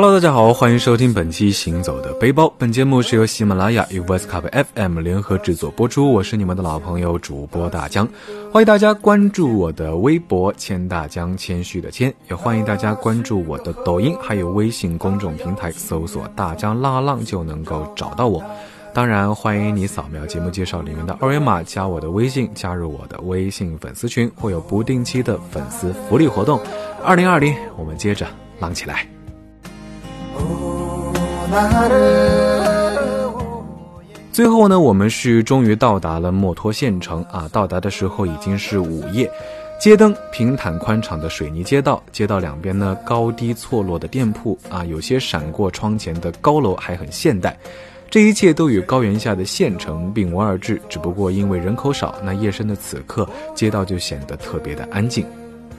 Hello，大家好，欢迎收听本期《行走的背包》。本节目是由喜马拉雅与 Voice Cup FM 联合制作播出。我是你们的老朋友主播大江，欢迎大家关注我的微博“谦大江”，谦虚的谦，也欢迎大家关注我的抖音，还有微信公众平台，搜索“大江浪浪”就能够找到我。当然，欢迎你扫描节目介绍里面的二维码，加我的微信，加入我的微信粉丝群，会有不定期的粉丝福利活动。二零二零，我们接着浪起来。最后呢，我们是终于到达了墨脱县城啊！到达的时候已经是午夜，街灯平坦宽敞的水泥街道，街道两边呢高低错落的店铺啊，有些闪过窗前的高楼还很现代。这一切都与高原下的县城并无二致，只不过因为人口少，那夜深的此刻，街道就显得特别的安静。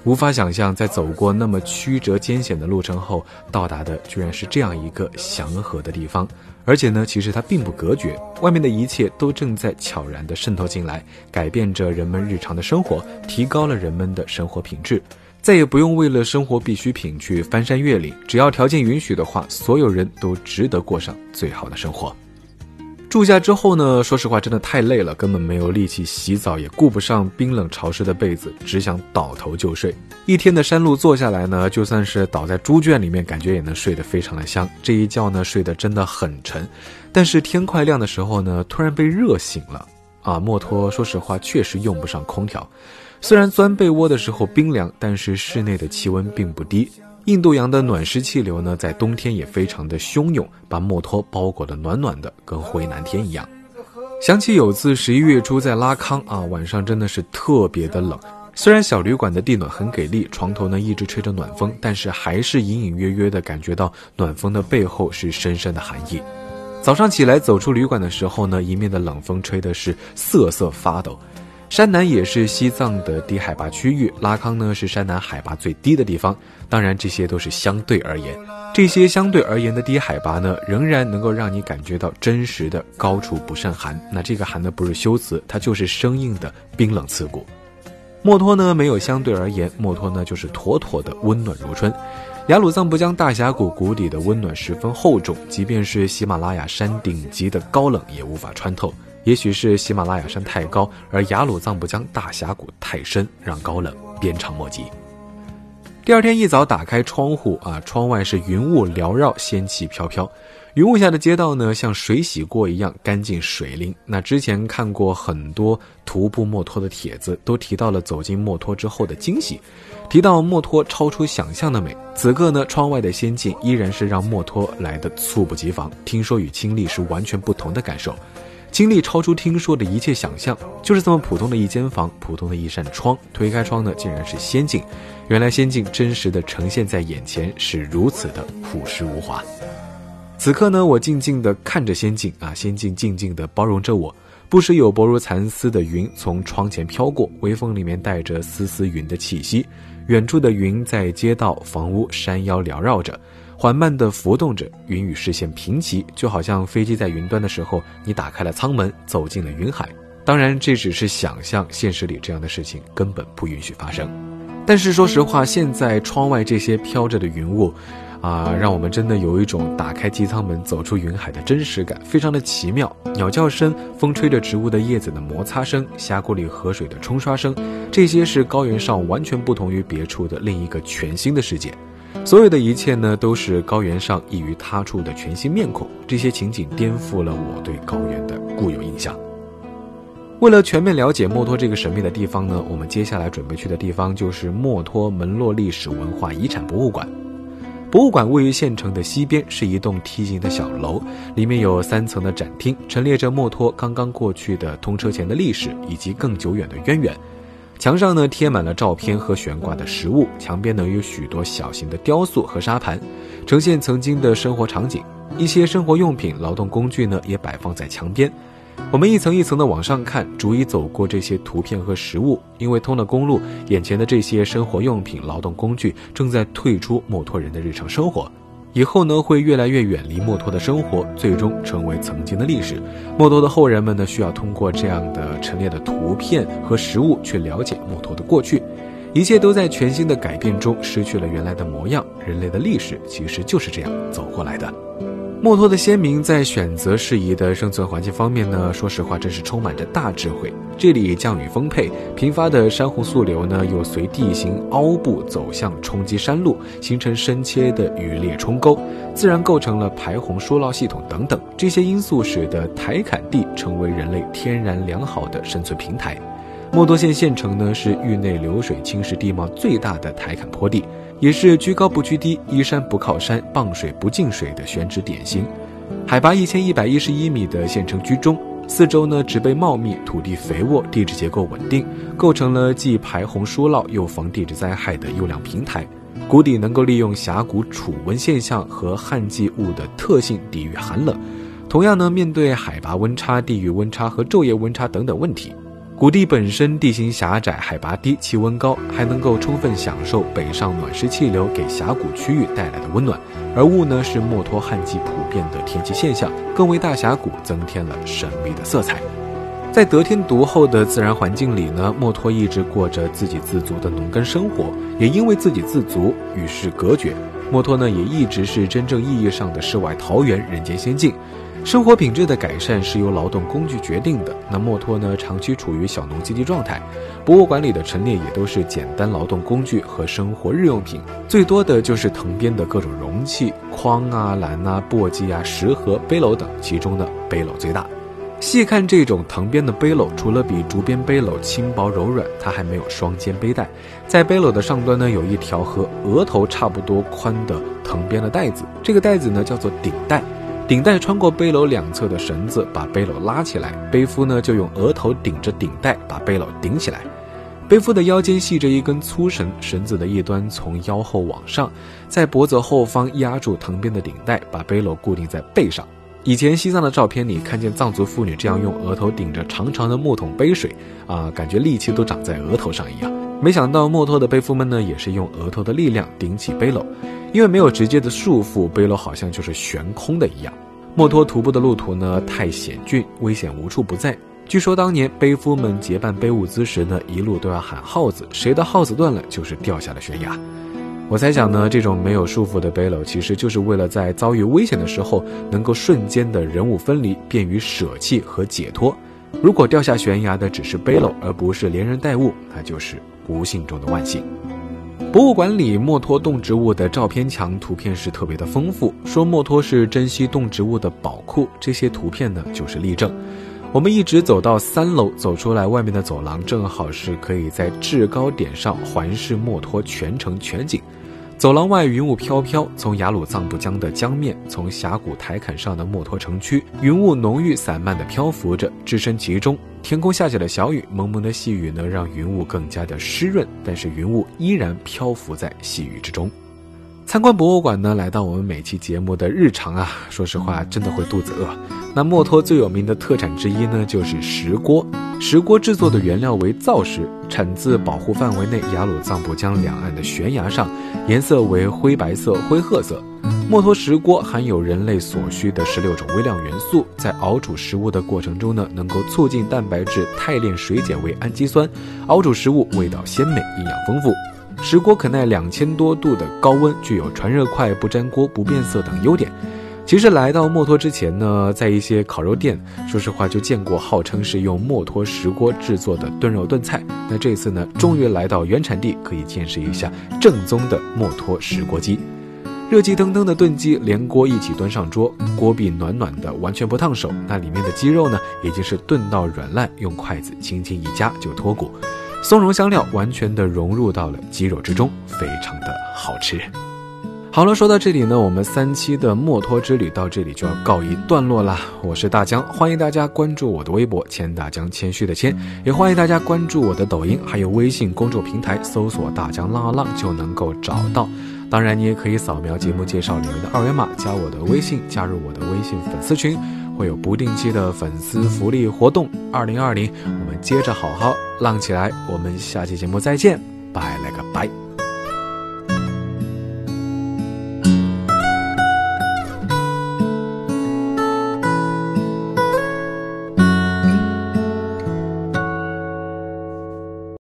无法想象，在走过那么曲折艰险的路程后，到达的居然是这样一个祥和的地方。而且呢，其实它并不隔绝，外面的一切都正在悄然地渗透进来，改变着人们日常的生活，提高了人们的生活品质。再也不用为了生活必需品去翻山越岭，只要条件允许的话，所有人都值得过上最好的生活。住下之后呢，说实话真的太累了，根本没有力气洗澡，也顾不上冰冷潮湿的被子，只想倒头就睡。一天的山路坐下来呢，就算是倒在猪圈里面，感觉也能睡得非常的香。这一觉呢，睡得真的很沉。但是天快亮的时候呢，突然被热醒了。啊，墨脱说实话确实用不上空调，虽然钻被窝的时候冰凉，但是室内的气温并不低。印度洋的暖湿气流呢，在冬天也非常的汹涌，把墨脱包裹的暖暖的，跟回南天一样。想起有次十一月初在拉康啊，晚上真的是特别的冷。虽然小旅馆的地暖很给力，床头呢一直吹着暖风，但是还是隐隐约约的感觉到暖风的背后是深深的寒意。早上起来走出旅馆的时候呢，迎面的冷风吹的是瑟瑟发抖。山南也是西藏的低海拔区域，拉康呢是山南海拔最低的地方。当然，这些都是相对而言。这些相对而言的低海拔呢，仍然能够让你感觉到真实的高处不胜寒。那这个寒呢，不是修辞，它就是生硬的冰冷刺骨。墨脱呢没有相对而言，墨脱呢就是妥妥的温暖如春。雅鲁藏布江大峡谷谷底的温暖十分厚重，即便是喜马拉雅山顶级的高冷也无法穿透。也许是喜马拉雅山太高，而雅鲁藏布江大峡谷太深，让高冷鞭长莫及。第二天一早，打开窗户啊，窗外是云雾缭绕，仙气飘飘。云雾下的街道呢，像水洗过一样干净水灵。那之前看过很多徒步墨脱的帖子，都提到了走进墨脱之后的惊喜，提到墨脱超出想象的美。此刻呢，窗外的仙境依然是让墨脱来的猝不及防。听说与亲历是完全不同的感受。经历超出听说的一切想象，就是这么普通的一间房，普通的一扇窗，推开窗呢，竟然是仙境。原来仙境真实的呈现在眼前，是如此的朴实无华。此刻呢，我静静地看着仙境啊，仙境静静的包容着我。不时有薄如蚕丝的云从窗前飘过，微风里面带着丝丝云的气息。远处的云在街道、房屋、山腰缭绕着。缓慢地浮动着，云与视线平齐，就好像飞机在云端的时候，你打开了舱门，走进了云海。当然，这只是想象，现实里这样的事情根本不允许发生。但是说实话，现在窗外这些飘着的云雾，啊，让我们真的有一种打开机舱门走出云海的真实感，非常的奇妙。鸟叫声，风吹着植物的叶子的摩擦声，峡谷里河水的冲刷声，这些是高原上完全不同于别处的另一个全新的世界。所有的一切呢，都是高原上异于他处的全新面孔。这些情景颠覆了我对高原的固有印象。为了全面了解墨脱这个神秘的地方呢，我们接下来准备去的地方就是墨脱门洛历史文化遗产博物馆。博物馆位于县城的西边，是一栋梯形的小楼，里面有三层的展厅，陈列着墨脱刚刚过去的通车前的历史以及更久远的渊源。墙上呢贴满了照片和悬挂的实物，墙边呢有许多小型的雕塑和沙盘，呈现曾经的生活场景。一些生活用品、劳动工具呢也摆放在墙边。我们一层一层的往上看，逐一走过这些图片和实物。因为通了公路，眼前的这些生活用品、劳动工具正在退出墨脱人的日常生活。以后呢，会越来越远离墨脱的生活，最终成为曾经的历史。墨脱的后人们呢，需要通过这样的陈列的图片和实物去了解墨脱的过去。一切都在全新的改变中失去了原来的模样。人类的历史其实就是这样走过来的。墨脱的先民在选择适宜的生存环境方面呢，说实话，真是充满着大智慧。这里降雨丰沛，频发的山洪速流呢，又随地形凹步走向冲击山路，形成深切的雨裂冲沟，自然构成了排洪疏涝系统等等。这些因素使得台坎地成为人类天然良好的生存平台。墨脱县县城呢，是域内流水侵蚀地貌最大的台坎坡地。也是居高不居低、依山不靠山、傍水不进水的选址典型。海拔一千一百一十一米的县城居中，四周呢植被茂密，土地肥沃，地质结构稳定，构成了既排洪疏涝又防地质灾害的优良平台。谷底能够利用峡谷储温现象和旱季雾的特性抵御寒冷，同样呢面对海拔温差、地域温差和昼夜温差等等问题。谷地本身地形狭窄，海拔低，气温高，还能够充分享受北上暖湿气流给峡谷区域带来的温暖。而雾呢，是墨脱旱季普遍的天气现象，更为大峡谷增添了神秘的色彩。在得天独厚的自然环境里呢，墨脱一直过着自给自足的农耕生活，也因为自给自足与世隔绝，墨脱呢也一直是真正意义上的世外桃源、人间仙境。生活品质的改善是由劳动工具决定的。那墨脱呢，长期处于小农经济状态，博物馆里的陈列也都是简单劳动工具和生活日用品，最多的就是藤编的各种容器，筐啊、篮啊、簸箕啊、食盒、背篓等，其中呢，背篓最大。细看这种藤编的背篓，除了比竹编背篓轻薄柔软，它还没有双肩背带。在背篓的上端呢，有一条和额头差不多宽的藤编的带子，这个带子呢叫做顶带。顶带穿过背篓两侧的绳子，把背篓拉起来。背夫呢就用额头顶着顶带，把背篓顶起来。背夫的腰间系着一根粗绳，绳子的一端从腰后往上，在脖子后方压住藤编的顶带，把背篓固定在背上。以前西藏的照片里看见藏族妇女这样用额头顶着长长的木桶背水，啊，感觉力气都长在额头上一样。没想到墨脱的背夫们呢，也是用额头的力量顶起背篓。因为没有直接的束缚，背篓好像就是悬空的一样。墨脱徒步的路途呢太险峻，危险无处不在。据说当年背夫们结伴背物资时呢，一路都要喊号子，谁的号子断了，就是掉下了悬崖。我猜想呢，这种没有束缚的背篓，其实就是为了在遭遇危险的时候，能够瞬间的人物分离，便于舍弃和解脱。如果掉下悬崖的只是背篓，而不是连人带物，那就是不幸中的万幸。博物馆里墨脱动植物的照片墙图片是特别的丰富，说墨脱是珍稀动植物的宝库，这些图片呢就是例证。我们一直走到三楼，走出来外面的走廊正好是可以在制高点上环视墨脱全城全景。走廊外云雾飘飘，从雅鲁藏布江的江面，从峡谷台坎上的墨脱城区，云雾浓郁散漫的漂浮着，置身其中。天空下起了小雨，蒙蒙的细雨能，让云雾更加的湿润，但是云雾依然漂浮在细雨之中。参观博物馆呢，来到我们每期节目的日常啊，说实话，真的会肚子饿。那墨脱最有名的特产之一呢，就是石锅。石锅制作的原料为造石，产自保护范围内雅鲁藏布江两岸的悬崖上，颜色为灰白色、灰褐色。墨脱石锅含有人类所需的十六种微量元素，在熬煮食物的过程中呢，能够促进蛋白质肽链水解为氨基酸，熬煮食物味道鲜美，营养丰富。石锅可耐两千多度的高温，具有传热快、不粘锅、不变色等优点。其实来到墨脱之前呢，在一些烤肉店，说实话就见过号称是用墨脱石锅制作的炖肉炖菜。那这次呢，终于来到原产地，可以见识一下正宗的墨脱石锅鸡。热气腾腾的炖鸡连锅一起端上桌，锅壁暖暖的，完全不烫手。那里面的鸡肉呢，已经是炖到软烂，用筷子轻轻一夹就脱骨。松茸香料完全的融入到了鸡肉之中，非常的好吃。好了，说到这里呢，我们三期的墨脱之旅到这里就要告一段落啦。我是大江，欢迎大家关注我的微博“谦大江”，谦虚的谦，也欢迎大家关注我的抖音，还有微信公众平台，搜索“大江浪浪”就能够找到。当然，你也可以扫描节目介绍里面的二维码，加我的微信，加入我的微信粉丝群。会有不定期的粉丝福利活动。二零二零，接着好好浪起来。我们下期节目再见，拜了个拜。